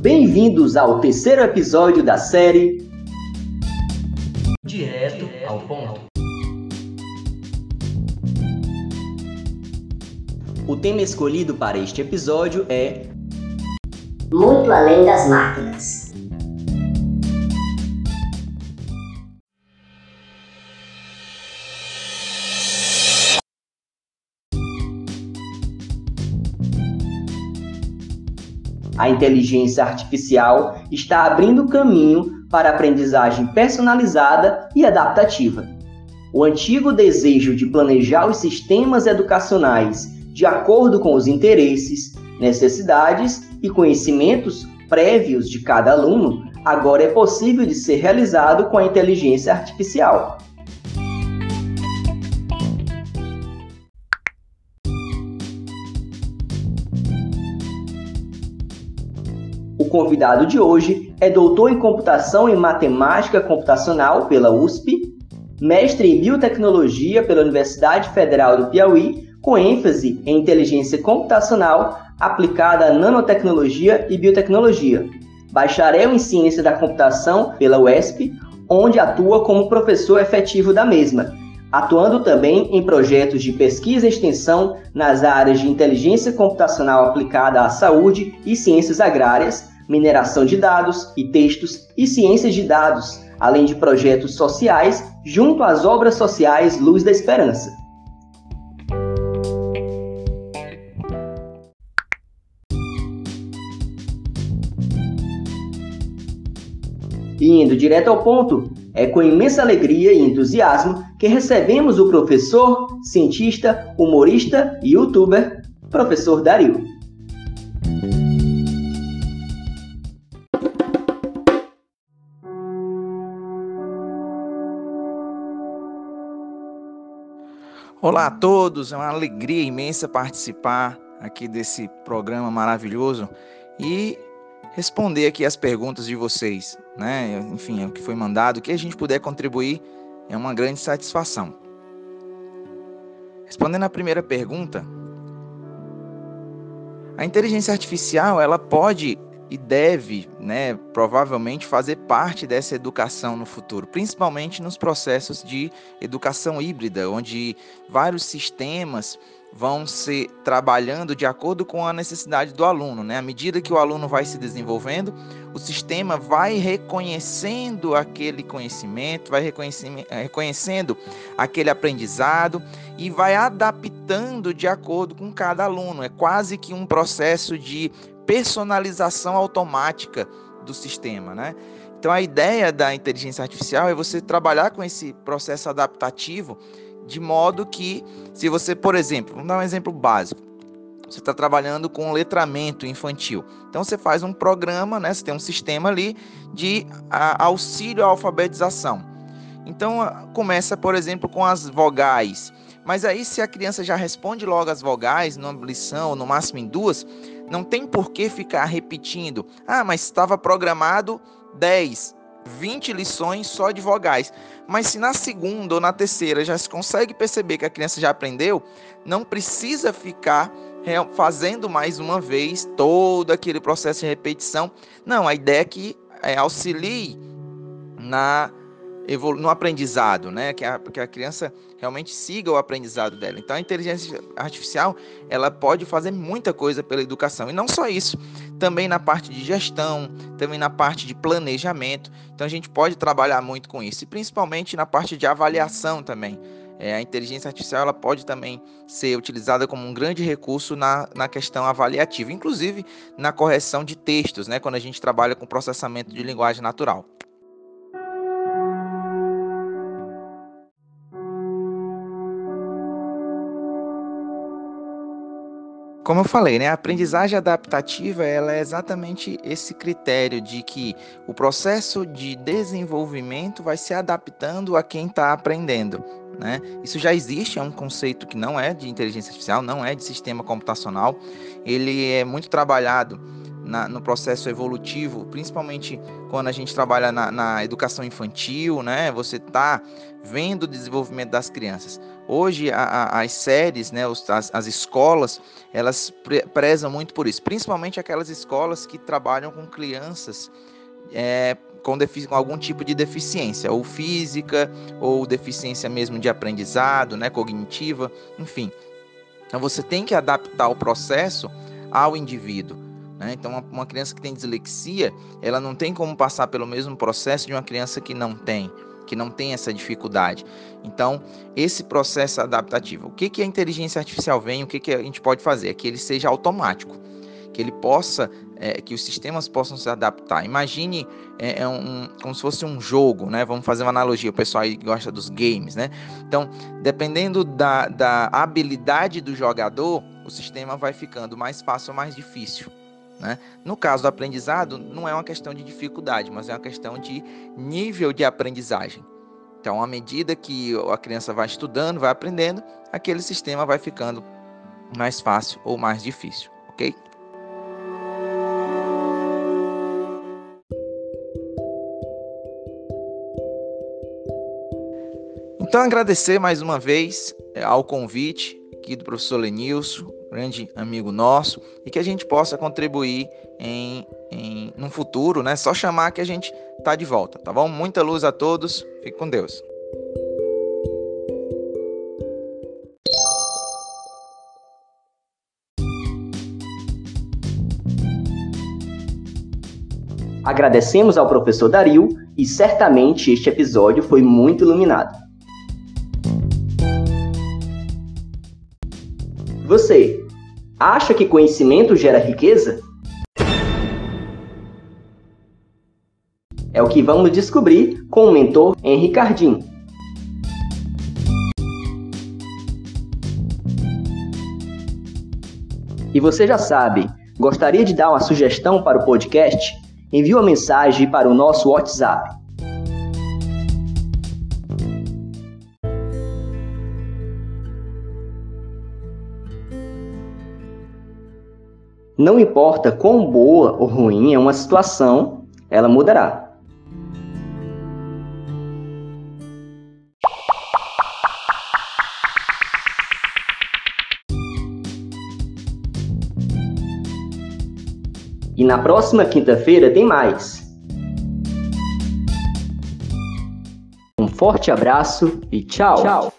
Bem-vindos ao terceiro episódio da série Direto ao ponto. O tema escolhido para este episódio é Muito além das máquinas. A inteligência artificial está abrindo caminho para a aprendizagem personalizada e adaptativa. O antigo desejo de planejar os sistemas educacionais de acordo com os interesses, necessidades e conhecimentos prévios de cada aluno agora é possível de ser realizado com a inteligência artificial. Convidado de hoje é doutor em computação e matemática computacional pela USP, mestre em biotecnologia pela Universidade Federal do Piauí, com ênfase em inteligência computacional aplicada à nanotecnologia e biotecnologia, bacharel em ciência da computação pela UESP, onde atua como professor efetivo da mesma, atuando também em projetos de pesquisa e extensão nas áreas de inteligência computacional aplicada à saúde e ciências agrárias, mineração de dados e textos e ciências de dados, além de projetos sociais junto às obras sociais Luz da Esperança. E indo direto ao ponto, é com imensa alegria e entusiasmo que recebemos o professor, cientista, humorista e youtuber, professor Dario. Olá a todos, é uma alegria imensa participar aqui desse programa maravilhoso e responder aqui as perguntas de vocês, né? Enfim, é o que foi mandado, o que a gente puder contribuir é uma grande satisfação. Respondendo à primeira pergunta, a inteligência artificial, ela pode e deve, né, provavelmente fazer parte dessa educação no futuro, principalmente nos processos de educação híbrida, onde vários sistemas vão se trabalhando de acordo com a necessidade do aluno, né? À medida que o aluno vai se desenvolvendo, o sistema vai reconhecendo aquele conhecimento, vai reconhecendo aquele aprendizado e vai adaptando de acordo com cada aluno. É quase que um processo de personalização automática do sistema, né? Então a ideia da inteligência artificial é você trabalhar com esse processo adaptativo de modo que, se você, por exemplo, vamos dar um exemplo básico. Você está trabalhando com letramento infantil. Então você faz um programa, né? Você tem um sistema ali de auxílio à alfabetização. Então começa, por exemplo, com as vogais. Mas aí, se a criança já responde logo as vogais, numa lição, no máximo em duas, não tem por que ficar repetindo. Ah, mas estava programado 10, 20 lições só de vogais. Mas se na segunda ou na terceira já se consegue perceber que a criança já aprendeu, não precisa ficar fazendo mais uma vez todo aquele processo de repetição. Não, a ideia é que é, auxilie na no aprendizado, né? Que a, que a criança realmente siga o aprendizado dela. Então a inteligência artificial ela pode fazer muita coisa pela educação e não só isso, também na parte de gestão, também na parte de planejamento. Então a gente pode trabalhar muito com isso e principalmente na parte de avaliação também. É, a inteligência artificial ela pode também ser utilizada como um grande recurso na, na questão avaliativa, inclusive na correção de textos, né, quando a gente trabalha com processamento de linguagem natural. Como eu falei, né, a aprendizagem adaptativa ela é exatamente esse critério de que o processo de desenvolvimento vai se adaptando a quem está aprendendo. Né? Isso já existe, é um conceito que não é de inteligência artificial, não é de sistema computacional. Ele é muito trabalhado na, no processo evolutivo, principalmente quando a gente trabalha na, na educação infantil, né? Você está vendo o desenvolvimento das crianças. Hoje a, a, as séries, né, os, as, as, escolas, elas pre prezam muito por isso, principalmente aquelas escolas que trabalham com crianças é, com, com, algum tipo de deficiência, ou física, ou deficiência mesmo de aprendizado, né, cognitiva, enfim. Então você tem que adaptar o processo ao indivíduo. Né? Então, uma, uma criança que tem dislexia, ela não tem como passar pelo mesmo processo de uma criança que não tem que não tem essa dificuldade. Então, esse processo adaptativo, o que, que a inteligência artificial vem, o que, que a gente pode fazer? É que ele seja automático, que ele possa, é, que os sistemas possam se adaptar. Imagine é, é um, como se fosse um jogo, né? Vamos fazer uma analogia, o pessoal aí gosta dos games, né? Então, dependendo da, da habilidade do jogador, o sistema vai ficando mais fácil ou mais difícil. Né? No caso do aprendizado, não é uma questão de dificuldade, mas é uma questão de nível de aprendizagem. Então, à medida que a criança vai estudando, vai aprendendo, aquele sistema vai ficando mais fácil ou mais difícil, ok? Então, agradecer mais uma vez eh, ao convite aqui do professor Lenilson, grande amigo nosso, e que a gente possa contribuir em, em no futuro, né? Só chamar que a gente tá de volta, tá bom? Muita luz a todos, fique com Deus. Agradecemos ao professor Dario e certamente este episódio foi muito iluminado. Você acha que conhecimento gera riqueza? É o que vamos descobrir com o mentor Henri Cardim. E você já sabe, gostaria de dar uma sugestão para o podcast? Envie uma mensagem para o nosso WhatsApp Não importa quão boa ou ruim é uma situação, ela mudará. E na próxima quinta-feira tem mais. Um forte abraço e tchau. tchau.